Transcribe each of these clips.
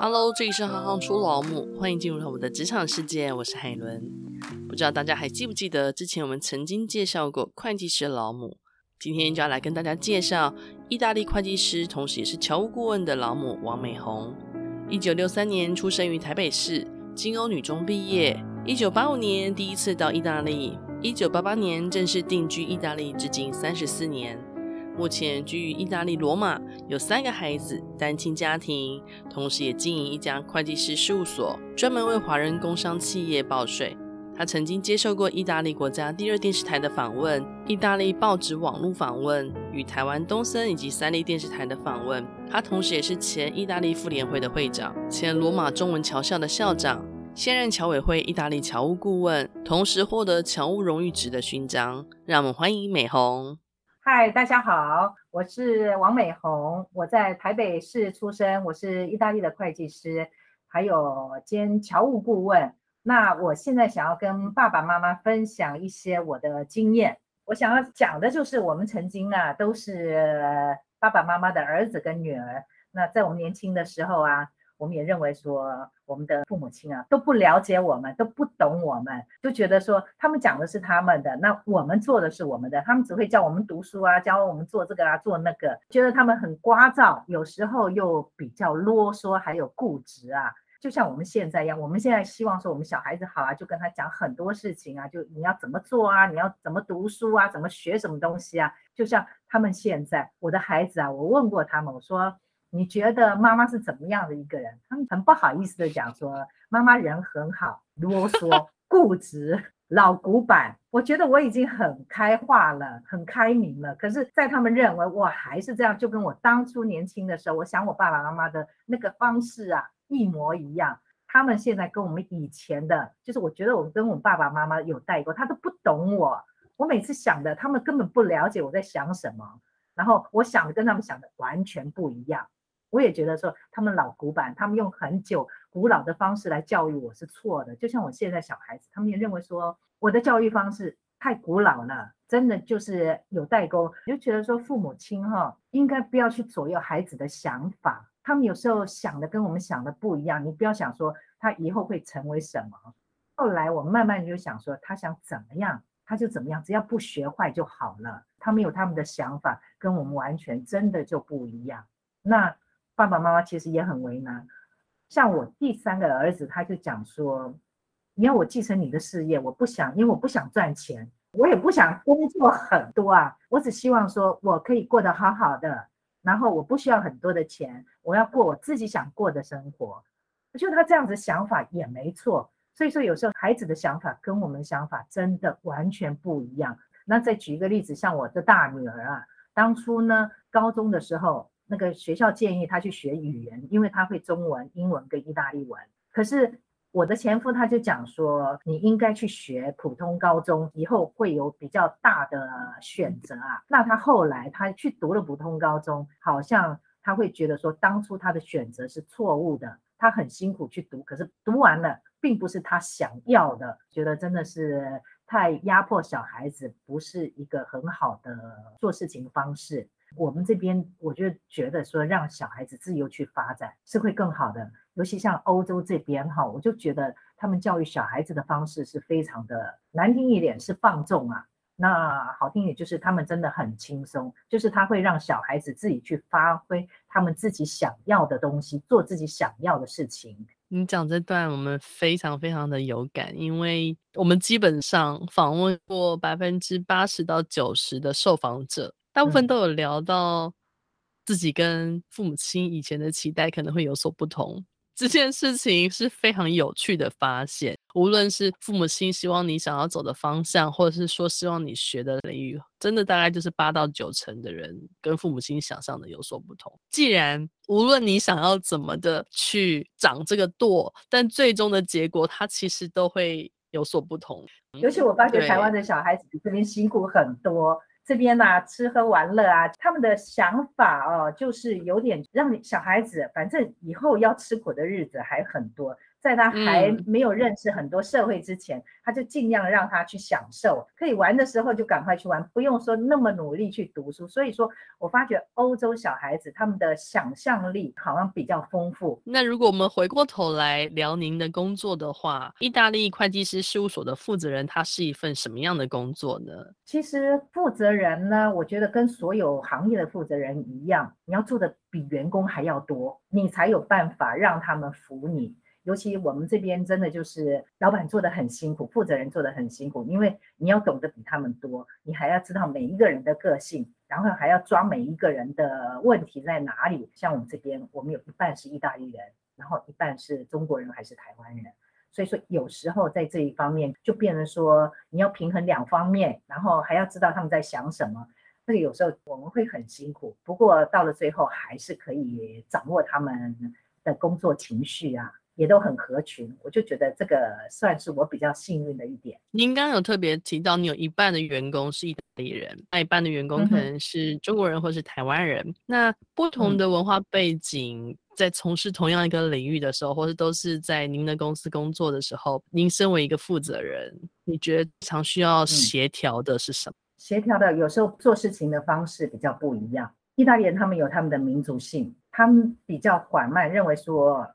Hello，这里是行行出老母，欢迎进入到我的职场世界，我是海伦。不知道大家还记不记得之前我们曾经介绍过会计师老母？今天就要来跟大家介绍意大利会计师，同时也是侨务顾问的老母王美红。一九六三年出生于台北市，金欧女中毕业。一九八五年第一次到意大利，一九八八年正式定居意大利，至今三十四年。目前居于意大利罗马，有三个孩子，单亲家庭，同时也经营一家会计师事务所，专门为华人工商企业报税。他曾经接受过意大利国家第二电视台的访问，意大利报纸网络访问，与台湾东森以及三立电视台的访问。他同时也是前意大利妇联会的会长，前罗马中文侨校的校长，现任侨委会意大利侨务顾问，同时获得侨务荣誉职的勋章。让我们欢迎美红。嗨，大家好，我是王美红，我在台北市出生，我是意大利的会计师，还有兼侨务顾问。那我现在想要跟爸爸妈妈分享一些我的经验。我想要讲的就是，我们曾经啊，都是爸爸妈妈的儿子跟女儿。那在我们年轻的时候啊。我们也认为说，我们的父母亲啊都不了解我们，都不懂我们，就觉得说他们讲的是他们的，那我们做的是我们的，他们只会教我们读书啊，教我们做这个啊，做那个，觉得他们很聒噪，有时候又比较啰嗦，还有固执啊。就像我们现在一样，我们现在希望说我们小孩子好啊，就跟他讲很多事情啊，就你要怎么做啊，你要怎么读书啊，怎么学什么东西啊。就像他们现在，我的孩子啊，我问过他们，我说。你觉得妈妈是怎么样的一个人？他们很不好意思的讲说，妈妈人很好，啰嗦、固执、老古板。我觉得我已经很开化了，很开明了。可是，在他们认为我还是这样，就跟我当初年轻的时候，我想我爸爸妈妈的那个方式啊，一模一样。他们现在跟我们以前的，就是我觉得我跟我爸爸妈妈有代沟，他都不懂我。我每次想的，他们根本不了解我在想什么，然后我想的跟他们想的完全不一样。我也觉得说他们老古板，他们用很久古老的方式来教育我是错的。就像我现在小孩子，他们也认为说我的教育方式太古老了，真的就是有代沟。就觉得说父母亲哈，应该不要去左右孩子的想法，他们有时候想的跟我们想的不一样。你不要想说他以后会成为什么。后来我慢慢就想说，他想怎么样他就怎么样，只要不学坏就好了。他们有他们的想法，跟我们完全真的就不一样。那。爸爸妈妈其实也很为难，像我第三个儿子，他就讲说：“你要我继承你的事业，我不想，因为我不想赚钱，我也不想工作很多啊，我只希望说我可以过得好好的，然后我不需要很多的钱，我要过我自己想过的生活。”我觉得他这样子想法也没错，所以说有时候孩子的想法跟我们想法真的完全不一样。那再举一个例子，像我的大女儿啊，当初呢，高中的时候。那个学校建议他去学语言，因为他会中文、英文跟意大利文。可是我的前夫他就讲说，你应该去学普通高中，以后会有比较大的选择啊。那他后来他去读了普通高中，好像他会觉得说，当初他的选择是错误的。他很辛苦去读，可是读完了并不是他想要的，觉得真的是太压迫小孩子，不是一个很好的做事情方式。我们这边，我就觉得说，让小孩子自由去发展是会更好的。尤其像欧洲这边哈，我就觉得他们教育小孩子的方式是非常的难听一点是放纵啊，那好听一点就是他们真的很轻松，就是他会让小孩子自己去发挥他们自己想要的东西，做自己想要的事情。你讲这段我们非常非常的有感，因为我们基本上访问过百分之八十到九十的受访者。大部分都有聊到自己跟父母亲以前的期待可能会有所不同，这件事情是非常有趣的发现。无论是父母亲希望你想要走的方向，或者是说希望你学的领域，真的大概就是八到九成的人跟父母亲想象的有所不同。既然无论你想要怎么的去长这个舵，但最终的结果它其实都会有所不同。尤其我发觉台湾的小孩子比这边辛苦很多。这边呢、吃喝玩乐啊，他们的想法哦，就是有点让小孩子，反正以后要吃苦的日子还很多。在他还没有认识很多社会之前，嗯、他就尽量让他去享受，可以玩的时候就赶快去玩，不用说那么努力去读书。所以说我发觉欧洲小孩子他们的想象力好像比较丰富。那如果我们回过头来聊您的工作的话，意大利会计师事务所的负责人，他是一份什么样的工作呢？其实负责人呢，我觉得跟所有行业的负责人一样，你要做的比员工还要多，你才有办法让他们服你。尤其我们这边真的就是老板做得很辛苦，负责人做得很辛苦，因为你要懂得比他们多，你还要知道每一个人的个性，然后还要抓每一个人的问题在哪里。像我们这边，我们有一半是意大利人，然后一半是中国人还是台湾人，所以说有时候在这一方面就变成说你要平衡两方面，然后还要知道他们在想什么，这个有时候我们会很辛苦。不过到了最后还是可以掌握他们的工作情绪啊。也都很合群，我就觉得这个算是我比较幸运的一点。您刚刚有特别提到，你有一半的员工是意大利人，那一半的员工可能是中国人或是台湾人。嗯、那不同的文化背景，在从事同样一个领域的时候，或者都是在您的公司工作的时候，您身为一个负责人，你觉得常需要协调的是什么？嗯、协调的有时候做事情的方式比较不一样。意大利人他们有他们的民族性，他们比较缓慢，认为说。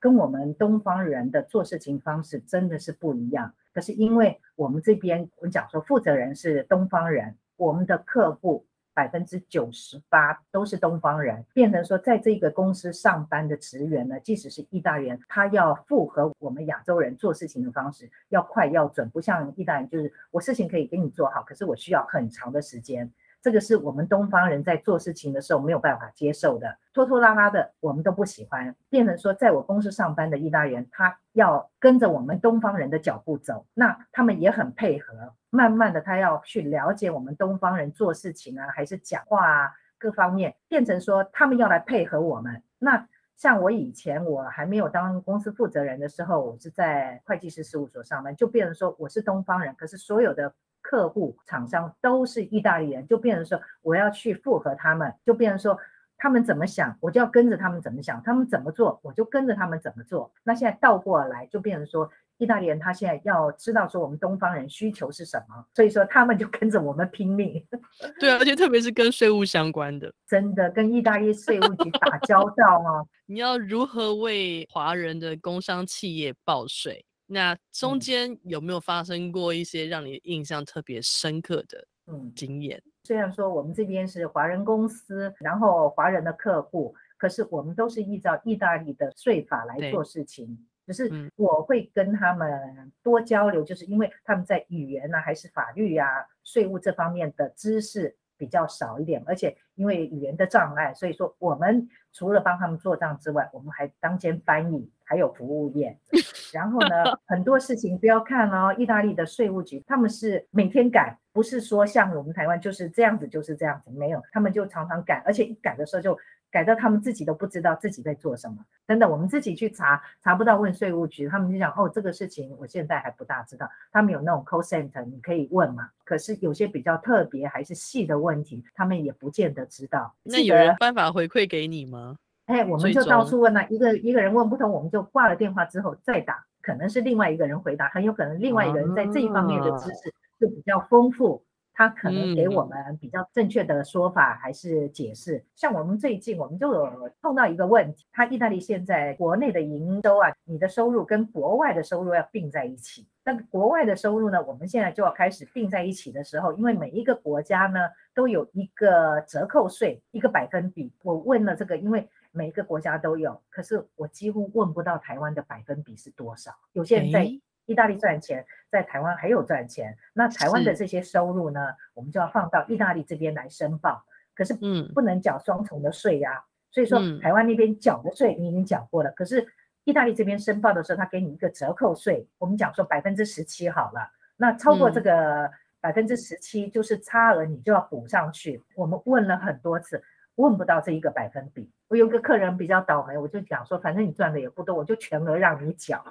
跟我们东方人的做事情方式真的是不一样。可是因为我们这边，我们讲说负责人是东方人，我们的客户百分之九十八都是东方人，变成说在这个公司上班的职员呢，即使是意大利人，他要符合我们亚洲人做事情的方式，要快要准，不像意大利人，就是我事情可以给你做好，可是我需要很长的时间。这个是我们东方人在做事情的时候没有办法接受的，拖拖拉拉的，我们都不喜欢。变成说，在我公司上班的意大利人，他要跟着我们东方人的脚步走，那他们也很配合。慢慢的，他要去了解我们东方人做事情啊，还是讲话啊，各方面，变成说他们要来配合我们。那像我以前我还没有当公司负责人的时候，我是在会计师事务所上班，就变成说我是东方人，可是所有的。客户、厂商都是意大利人，就变成说我要去附和他们，就变成说他们怎么想，我就要跟着他们怎么想；他们怎么做，我就跟着他们怎么做。那现在倒过来，就变成说意大利人他现在要知道说我们东方人需求是什么，所以说他们就跟着我们拼命。对啊，而且特别是跟税务相关的，真的跟意大利税务局打交道啊。你要如何为华人的工商企业报税？那中间有没有发生过一些让你印象特别深刻的嗯经验？嗯，虽然说我们这边是华人公司，然后华人的客户，可是我们都是依照意大利的税法来做事情。只是我会跟他们多交流，就是因为他们在语言呐、啊，还是法律呀、啊、税务这方面的知识比较少一点，而且因为语言的障碍，所以说我们除了帮他们做账之外，我们还当兼翻译。还有服务业，然后呢，很多事情不要看哦，意大利的税务局他们是每天改，不是说像我们台湾就是这样子就是这样子，没有，他们就常常改，而且一改的时候就改到他们自己都不知道自己在做什么。等等，我们自己去查查不到，问税务局，他们就讲哦，这个事情我现在还不大知道。他们有那种 call center，你可以问嘛。可是有些比较特别还是细的问题，他们也不见得知道。那有人办法回馈给你吗？哎，我们就到处问了，一个一个人问不通，我们就挂了电话之后再打，可能是另外一个人回答，很有可能另外一个人在这一方面的知识就比较丰富，他可能给我们比较正确的说法还是解释。像我们最近我们就有碰到一个问题，他意大利现在国内的营收啊，你的收入跟国外的收入要并在一起，那国外的收入呢，我们现在就要开始并在一起的时候，因为每一个国家呢都有一个折扣税，一个百分比。我问了这个，因为每一个国家都有，可是我几乎问不到台湾的百分比是多少。有些人在意大利赚钱，在台湾还有赚钱。那台湾的这些收入呢，我们就要放到意大利这边来申报。可是，嗯，不能缴双重的税呀、啊。所以说，台湾那边缴的税你已经缴过了，可是意大利这边申报的时候，他给你一个折扣税。我们讲说百分之十七好了，那超过这个百分之十七就是差额，你就要补上去。我们问了很多次。问不到这一个百分比，我有个客人比较倒霉，我就讲说，反正你赚的也不多，我就全额让你缴，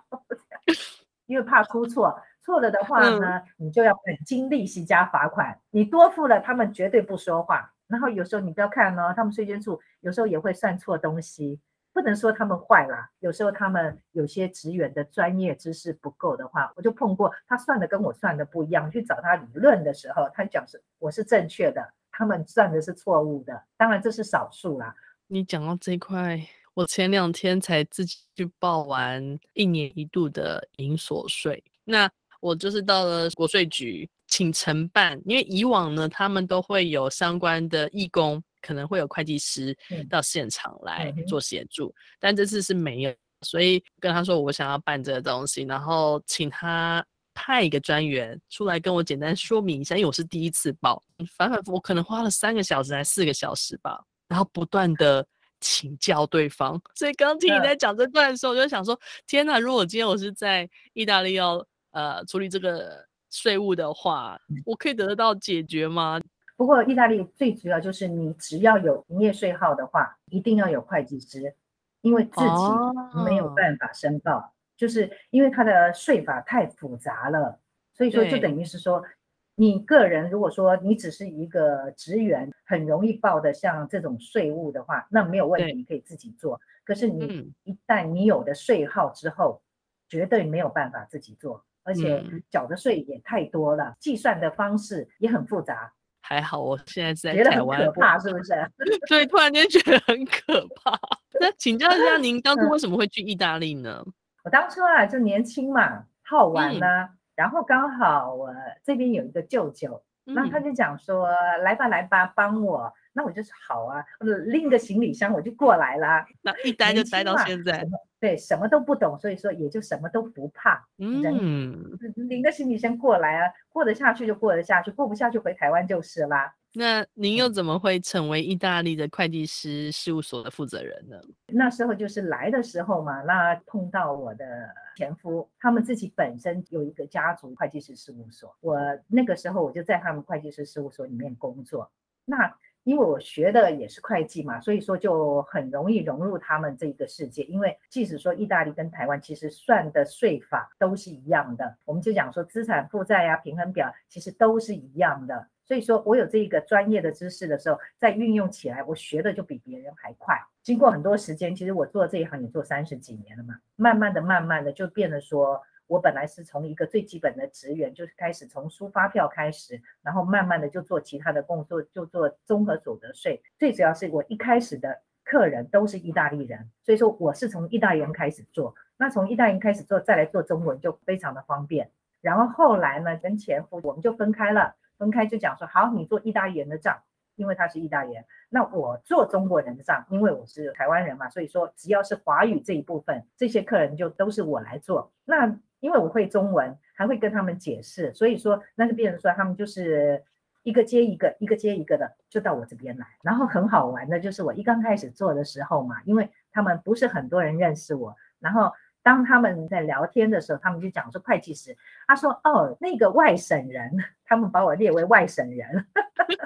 因为怕出错，错了的话呢，你就要本金、利息加罚款，你多付了，他们绝对不说话。然后有时候你不要看哦，他们税捐处有时候也会算错东西，不能说他们坏啦，有时候他们有些职员的专业知识不够的话，我就碰过他算的跟我算的不一样，去找他理论的时候，他讲是我是正确的，他们算的是错误的。当然这是少数啦。你讲到这一块，我前两天才自己去报完一年一度的营所税，那我就是到了国税局请承办，因为以往呢，他们都会有相关的义工。可能会有会计师到现场来做协助，嗯、但这次是没有，所以跟他说我想要办这个东西，然后请他派一个专员出来跟我简单说明一下，因为我是第一次报，反反复我可能花了三个小时还是四个小时吧，然后不断的请教对方，所以刚听你在讲这段的时候，我就想说，天哪，如果今天我是在意大利要呃处理这个税务的话，我可以得得到解决吗？不过，意大利最主要就是你只要有营业税号的话，一定要有会计师，因为自己没有办法申报，哦、就是因为它的税法太复杂了，所以说就等于是说，你个人如果说你只是一个职员，很容易报的像这种税务的话，那没有问题，你可以自己做。可是你一旦你有的税号之后，绝对没有办法自己做，而且缴的税也太多了，计算的方式也很复杂。还好，我现在是在台湾，可怕是不是？所以突然间觉得很可怕。那请教一下，您当初为什么会去意大利呢？我当初啊，就年轻嘛，好玩呢、啊。嗯、然后刚好我这边有一个舅舅，那、嗯、他就讲说：“来吧，来吧，帮我。”那我就是好啊，拎个行李箱我就过来啦。那一待就待到现在。对，什么都不懂，所以说也就什么都不怕。嗯，拎个行李箱过来啊，过得下去就过得下去，过不下去回台湾就是啦。那您又怎么会成为意大利的会计师事务所的负责人呢？那时候就是来的时候嘛，那碰到我的前夫，他们自己本身有一个家族会计师事务所，我那个时候我就在他们会计师事务所里面工作。那因为我学的也是会计嘛，所以说就很容易融入他们这个世界。因为即使说意大利跟台湾其实算的税法都是一样的，我们就讲说资产负债啊、平衡表其实都是一样的。所以说我有这个专业的知识的时候，在运用起来，我学的就比别人还快。经过很多时间，其实我做这一行也做三十几年了嘛，慢慢的、慢慢的就变得说。我本来是从一个最基本的职员，就是开始从出发票开始，然后慢慢的就做其他的工作，就做综合所得税。最主要是我一开始的客人都是意大利人，所以说我是从意大利人开始做。那从意大利人开始做，再来做中文就非常的方便。然后后来呢，跟前夫我们就分开了，分开就讲说，好，你做意大利人的账，因为他是意大利人，那我做中国人的账，因为我是台湾人嘛，所以说只要是华语这一部分，这些客人就都是我来做。那因为我会中文，还会跟他们解释，所以说那个病人说他们就是一个接一个，一个接一个的就到我这边来。然后很好玩的就是我一刚开始做的时候嘛，因为他们不是很多人认识我，然后当他们在聊天的时候，他们就讲说会计师，他说哦那个外省人，他们把我列为外省人，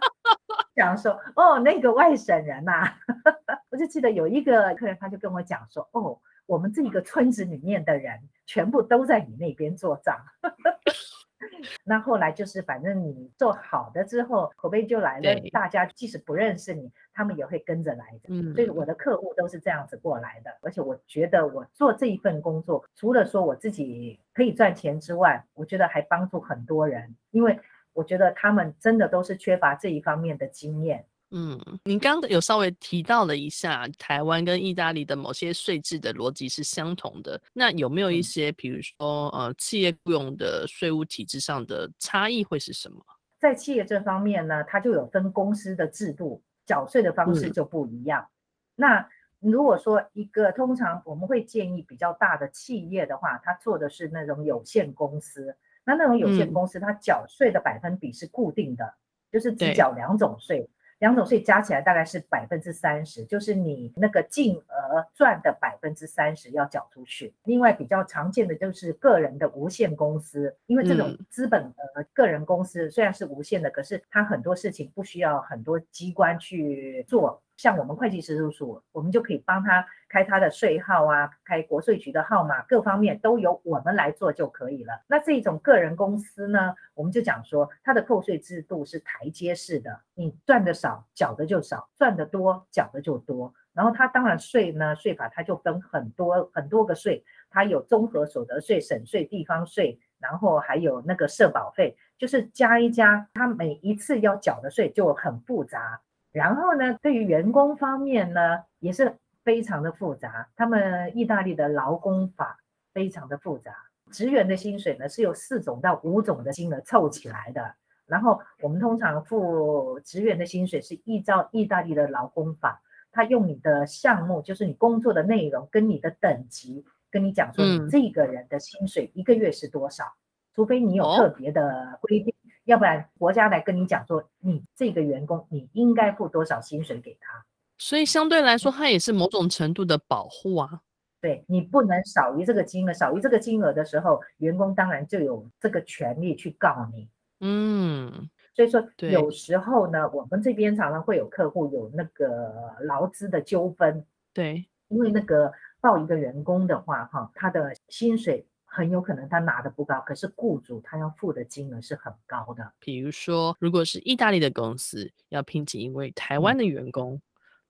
讲说哦那个外省人呐、啊，我就记得有一个客人他就跟我讲说哦。我们这个村子里面的人全部都在你那边做账，那后来就是反正你做好的之后，口碑就来了。大家即使不认识你，他们也会跟着来的。嗯，所以我的客户都是这样子过来的。而且我觉得我做这一份工作，除了说我自己可以赚钱之外，我觉得还帮助很多人，因为我觉得他们真的都是缺乏这一方面的经验。嗯，您刚刚有稍微提到了一下，台湾跟意大利的某些税制的逻辑是相同的。那有没有一些，比如说呃，企业雇佣的税务体制上的差异会是什么？在企业这方面呢，它就有分公司的制度，缴税的方式就不一样。嗯、那如果说一个通常我们会建议比较大的企业的话，它做的是那种有限公司。那那种有限公司，它缴税的百分比是固定的，嗯、就是只缴两种税。两种税加起来大概是百分之三十，就是你那个净额赚的百分之三十要缴出去。另外比较常见的就是个人的无限公司，因为这种资本额个人公司虽然是无限的，可是它很多事情不需要很多机关去做。像我们会计师事务所，我们就可以帮他开他的税号啊，开国税局的号码，各方面都由我们来做就可以了。那这种个人公司呢，我们就讲说，它的扣税制度是台阶式的，你赚的少缴的就少，赚的多缴的就多。然后它当然税呢，税法它就分很多很多个税，它有综合所得税、省税、地方税，然后还有那个社保费，就是加一加，它每一次要缴的税就很复杂。然后呢，对于员工方面呢，也是非常的复杂。他们意大利的劳工法非常的复杂，职员的薪水呢是由四种到五种的金额凑起来的。然后我们通常付职员的薪水是依照意大利的劳工法，他用你的项目，就是你工作的内容跟你的等级，跟你讲说你这个人的薪水一个月是多少，嗯、除非你有特别的规定。哦要不然国家来跟你讲说，你这个员工你应该付多少薪水给他，所以相对来说，它也是某种程度的保护啊。对，你不能少于这个金额，少于这个金额的时候，员工当然就有这个权利去告你。嗯，所以说有时候呢，我们这边常常会有客户有那个劳资的纠纷。对，因为那个报一个员工的话，哈，他的薪水。很有可能他拿的不高，可是雇主他要付的金额是很高的。比如说，如果是意大利的公司要聘请一位台湾的员工，嗯、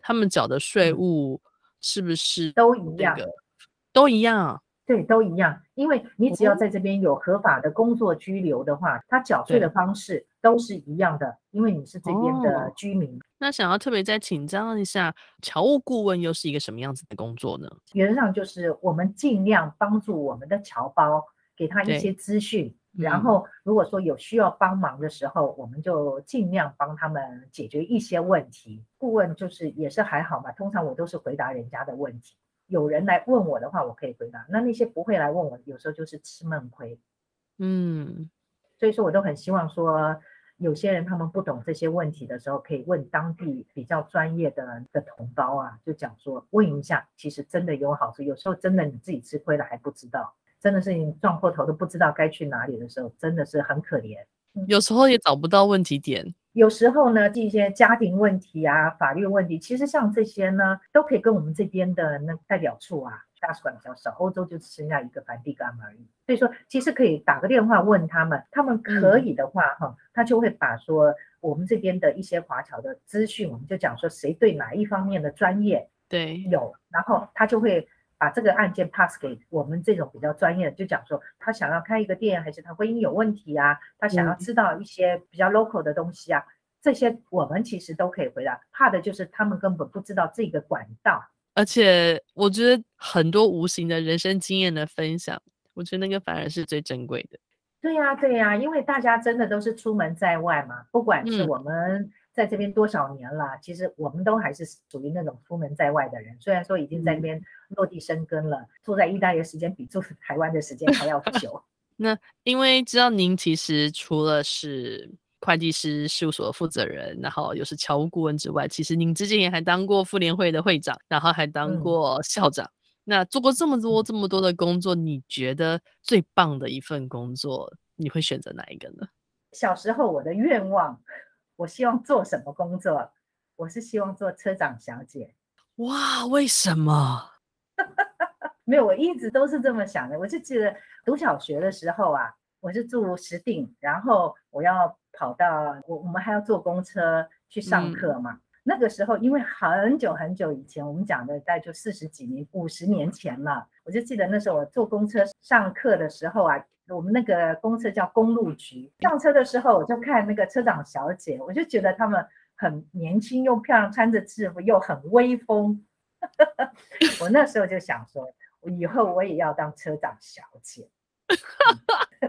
他们缴的税务是不是、那个、都一样？都一样。对，都一样，因为你只要在这边有合法的工作居留的话，他缴税的方式都是一样的，因为你是这边的居民。哦、那想要特别再请教一下，侨务顾问又是一个什么样子的工作呢？原则上就是我们尽量帮助我们的侨胞，给他一些资讯，然后如果说有需要帮忙的时候，我们就尽量帮他们解决一些问题。顾问就是也是还好嘛，通常我都是回答人家的问题。有人来问我的话，我可以回答。那那些不会来问我，有时候就是吃闷亏。嗯，所以说我都很希望说，有些人他们不懂这些问题的时候，可以问当地比较专业的的同胞啊，就讲说问一下，其实真的有好处。有时候真的你自己吃亏了还不知道，真的是你撞破头都不知道该去哪里的时候，真的是很可怜。有时候也找不到问题点。有时候呢，这些家庭问题啊、法律问题，其实像这些呢，都可以跟我们这边的那代表处啊、大使馆比较少。欧洲就只剩下一个梵蒂冈而已，所以说其实可以打个电话问他们，他们可以的话哈、嗯，他就会把说我们这边的一些华侨的资讯，我们就讲说谁对哪一方面的专业对有，然后他就会。把这个案件 pass 给我们这种比较专业的，就讲说他想要开一个店，还是他婚姻有问题啊？他想要知道一些比较 local 的东西啊，嗯、这些我们其实都可以回答。怕的就是他们根本不知道这个管道。而且我觉得很多无形的人生经验的分享，我觉得那个反而是最珍贵的。对呀、啊，对呀、啊，因为大家真的都是出门在外嘛，不管是我们。嗯在这边多少年了？其实我们都还是属于那种出门在外的人，虽然说已经在那边落地生根了，嗯、住在意大利的时间比住台湾的时间还要久。那因为知道您其实除了是会计师事务所的负责人，然后又是侨务顾问之外，其实您之前也还当过妇联会的会长，然后还当过校长。嗯、那做过这么多这么多的工作，你觉得最棒的一份工作，你会选择哪一个呢？小时候我的愿望。我希望做什么工作？我是希望做车长小姐。哇，为什么？没有，我一直都是这么想的。我就记得读小学的时候啊，我是住石碇，然后我要跑到我我们还要坐公车去上课嘛。嗯、那个时候，因为很久很久以前，我们讲的大概就四十几年、五十年前了。我就记得那时候我坐公车上课的时候啊。我们那个公车叫公路局，上车的时候我就看那个车长小姐，我就觉得他们很年轻又漂亮，穿着制服又很威风。我那时候就想说，我以后我也要当车长小姐。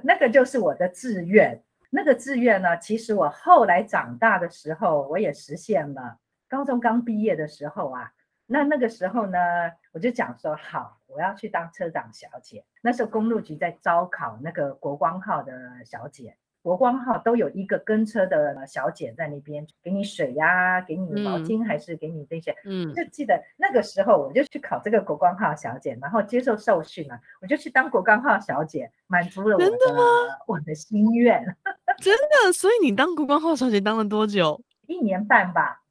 那个就是我的志愿。那个志愿呢，其实我后来长大的时候我也实现了。高中刚毕业的时候啊。那那个时候呢，我就讲说好，我要去当车长小姐。那时候公路局在招考那个国光号的小姐，国光号都有一个跟车的小姐在那边，给你水呀、啊，给你毛巾，还是给你这些。嗯，就记得那个时候，我就去考这个国光号小姐，然后接受受训了，我就去当国光号小姐，满足了我的，真的吗？我的心愿。真的，所以你当国光号小姐当了多久？一年半吧。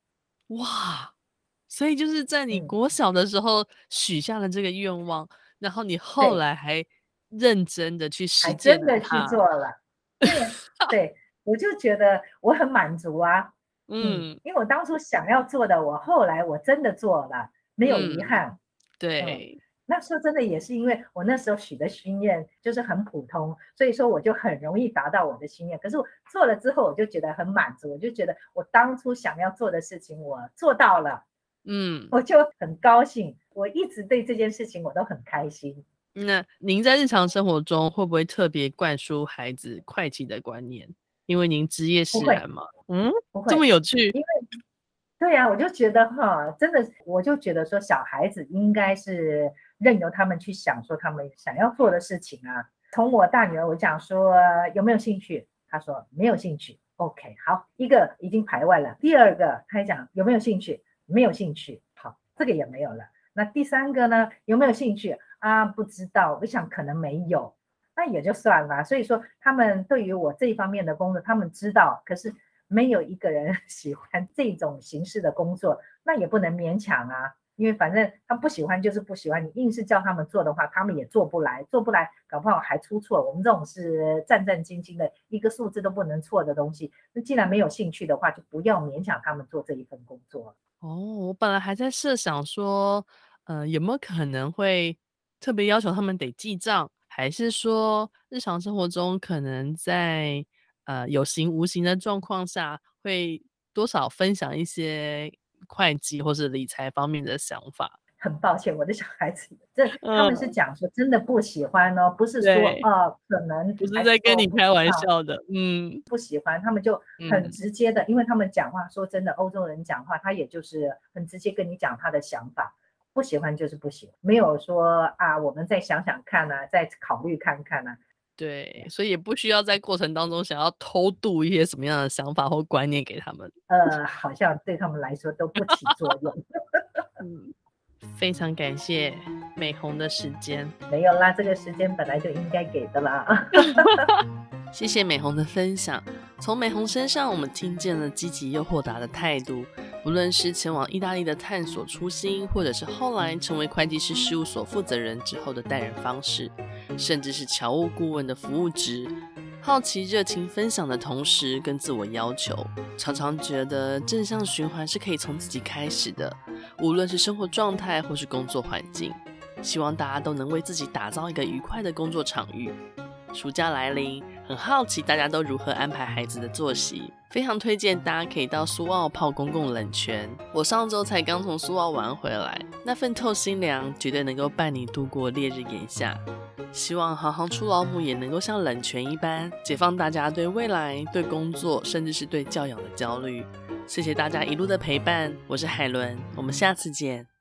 哇。所以就是在你国小的时候许下了这个愿望，嗯，然后你后来还认真的去实践，真的去做了。对，对，我就觉得我很满足啊。嗯，因为我当初想要做的，我后来我真的做了。没有遗憾。嗯、对。嗯那说真的也是因为我那时候许的心愿就是很普通，所以说我就很容易达到我的心愿。可是我做了之后，我就觉得很满足，我就觉得我当初想要做的事情我做到了，嗯，我就很高兴。我一直对这件事情我都很开心。那您在日常生活中会不会特别灌输孩子会计的观念？因为您职业使然嘛，嗯，不会，这么有趣。因为对呀、啊，我就觉得哈，真的，我就觉得说小孩子应该是。任由他们去想说他们想要做的事情啊。从我大女儿，我讲说有没有兴趣，她说没有兴趣。OK，好，一个已经排外了。第二个，她讲有没有兴趣，没有兴趣。好，这个也没有了。那第三个呢？有没有兴趣啊？不知道，我想可能没有，那也就算了。所以说，他们对于我这一方面的工作，他们知道，可是没有一个人 喜欢这种形式的工作，那也不能勉强啊。因为反正他不喜欢就是不喜欢，你硬是叫他们做的话，他们也做不来，做不来，搞不好还出错。我们这种是战战兢兢的，一个数字都不能错的东西。那既然没有兴趣的话，就不要勉强他们做这一份工作。哦，我本来还在设想说，呃，有没有可能会特别要求他们得记账，还是说日常生活中可能在呃有形无形的状况下，会多少分享一些。会计或是理财方面的想法，很抱歉，我的小孩子这他们是讲说真的不喜欢哦，不是说哦，可能不是在跟你开玩笑的，嗯，不喜欢，他们就很直接的，因为他们讲话说真的，欧洲人讲话他也就是很直接跟你讲他的想法，不喜欢就是不喜欢，没有说啊，我们再想想看啊，再考虑看看啊。对，所以也不需要在过程当中想要偷渡一些什么样的想法或观念给他们。呃，好像对他们来说都不起作用。嗯，非常感谢美红的时间。没有啦，这个时间本来就应该给的啦。谢谢美红的分享，从美红身上我们听见了积极又豁达的态度。无论是前往意大利的探索初心，或者是后来成为会计师事务所负责人之后的待人方式，甚至是侨务顾问的服务值，好奇、热情分享的同时，跟自我要求，常常觉得正向循环是可以从自己开始的。无论是生活状态或是工作环境，希望大家都能为自己打造一个愉快的工作场域。暑假来临，很好奇大家都如何安排孩子的作息，非常推荐大家可以到苏澳泡公共冷泉。我上周才刚从苏澳玩回来，那份透心凉绝对能够伴你度过烈日炎夏。希望行行出老母也能够像冷泉一般，解放大家对未来、对工作，甚至是对教养的焦虑。谢谢大家一路的陪伴，我是海伦，我们下次见。